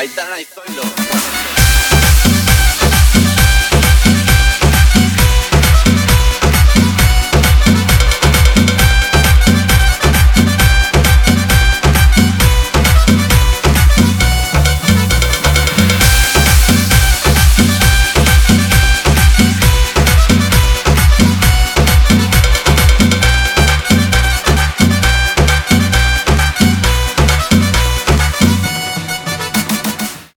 Ahí está, ahí estoy, loco.